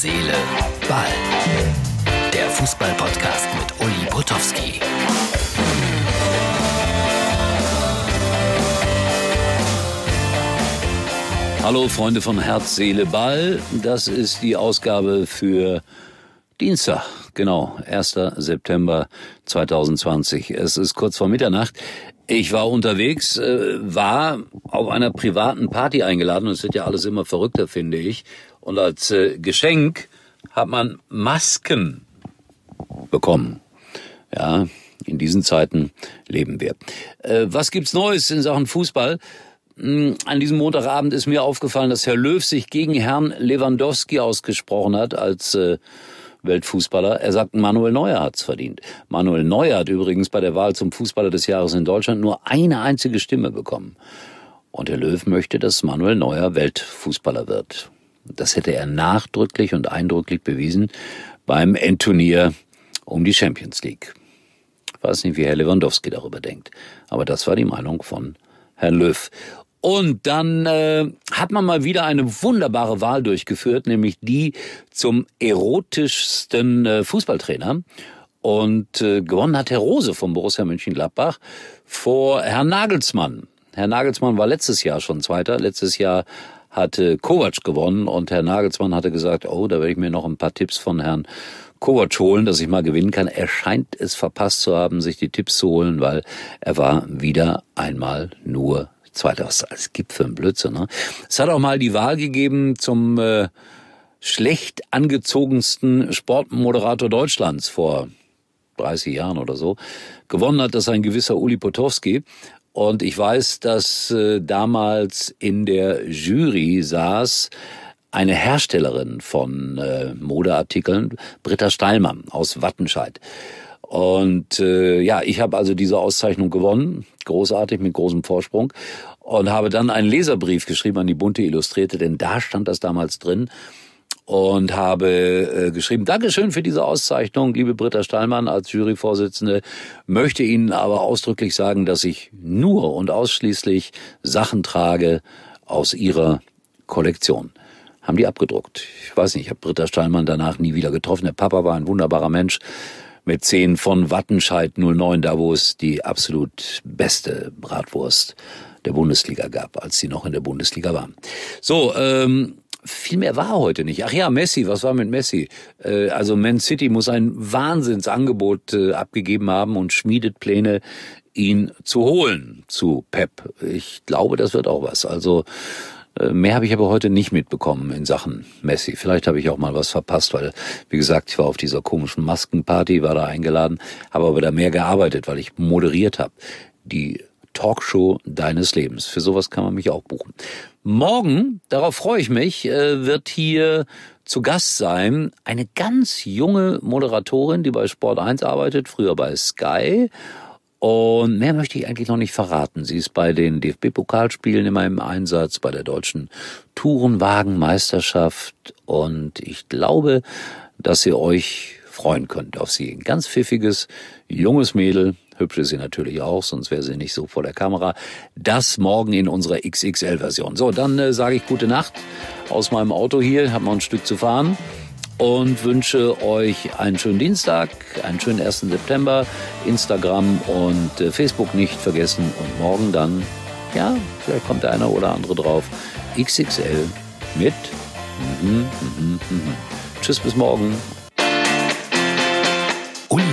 Seele, Ball. Der Fußball-Podcast mit Uli Potowski. Hallo Freunde von Herz, Seele, Ball. Das ist die Ausgabe für Dienstag, genau, 1. September 2020. Es ist kurz vor Mitternacht. Ich war unterwegs, äh, war auf einer privaten Party eingeladen es wird ja alles immer verrückter, finde ich. Und als äh, Geschenk hat man Masken bekommen. Ja, in diesen Zeiten leben wir. Äh, was gibt's Neues in Sachen Fußball? Hm, an diesem Montagabend ist mir aufgefallen, dass Herr Löw sich gegen Herrn Lewandowski ausgesprochen hat als äh, Weltfußballer. Er sagt, Manuel Neuer hat's verdient. Manuel Neuer hat übrigens bei der Wahl zum Fußballer des Jahres in Deutschland nur eine einzige Stimme bekommen. Und Herr Löw möchte, dass Manuel Neuer Weltfußballer wird. Das hätte er nachdrücklich und eindrücklich bewiesen beim Endturnier um die Champions League. Ich weiß nicht, wie Herr Lewandowski darüber denkt, aber das war die Meinung von Herrn Löw. Und dann äh, hat man mal wieder eine wunderbare Wahl durchgeführt, nämlich die zum erotischsten äh, Fußballtrainer. Und äh, gewonnen hat Herr Rose vom Borussia Mönchengladbach vor Herrn Nagelsmann. Herr Nagelsmann war letztes Jahr schon Zweiter. Letztes Jahr hatte Kovac gewonnen und Herr Nagelsmann hatte gesagt, oh, da werde ich mir noch ein paar Tipps von Herrn Kovac holen, dass ich mal gewinnen kann. Er scheint es verpasst zu haben, sich die Tipps zu holen, weil er war wieder einmal nur Zweiter. Was es gibt für ein Blödsinn. Ne? Es hat auch mal die Wahl gegeben zum äh, schlecht angezogensten Sportmoderator Deutschlands vor 30 Jahren oder so. Gewonnen hat das ein gewisser Uli Potowski. Und ich weiß, dass äh, damals in der Jury saß eine Herstellerin von äh, Modeartikeln, Britta Steilmann aus Wattenscheid. Und äh, ja, ich habe also diese Auszeichnung gewonnen, großartig mit großem Vorsprung und habe dann einen Leserbrief geschrieben an die bunte Illustrierte, denn da stand das damals drin und habe äh, geschrieben, Dankeschön für diese Auszeichnung, liebe Britta Steinmann als Juryvorsitzende, möchte Ihnen aber ausdrücklich sagen, dass ich nur und ausschließlich Sachen trage aus Ihrer Kollektion. Haben die abgedruckt. Ich weiß nicht, ich habe Britta Steinmann danach nie wieder getroffen. Der Papa war ein wunderbarer Mensch mit 10 von Wattenscheid 09, da wo es die absolut beste Bratwurst der Bundesliga gab, als sie noch in der Bundesliga waren. So, ähm, viel mehr war heute nicht. Ach ja, Messi, was war mit Messi? Äh, also Man City muss ein Wahnsinnsangebot äh, abgegeben haben und schmiedet Pläne, ihn zu holen zu Pep. Ich glaube, das wird auch was. Also äh, Mehr habe ich aber heute nicht mitbekommen in Sachen Messi. Vielleicht habe ich auch mal was verpasst, weil, wie gesagt, ich war auf dieser komischen Maskenparty, war da eingeladen, habe aber da mehr gearbeitet, weil ich moderiert habe. Die Talkshow deines Lebens. Für sowas kann man mich auch buchen. Morgen, darauf freue ich mich, äh, wird hier zu Gast sein eine ganz junge Moderatorin, die bei Sport 1 arbeitet, früher bei Sky. Und mehr möchte ich eigentlich noch nicht verraten. Sie ist bei den DFB-Pokalspielen immer im Einsatz, bei der deutschen Tourenwagenmeisterschaft. Und ich glaube, dass ihr euch freuen könnt auf sie. Ein ganz pfiffiges, junges Mädel, Hübsch ist sie natürlich auch, sonst wäre sie nicht so vor der Kamera. Das morgen in unserer XXL-Version. So, dann äh, sage ich gute Nacht aus meinem Auto hier, habe noch ein Stück zu fahren und wünsche euch einen schönen Dienstag, einen schönen 1. September, Instagram und äh, Facebook nicht vergessen und morgen dann, ja, vielleicht kommt der eine oder andere drauf, XXL mit. Mhm, mhm, mhm. Tschüss, bis morgen.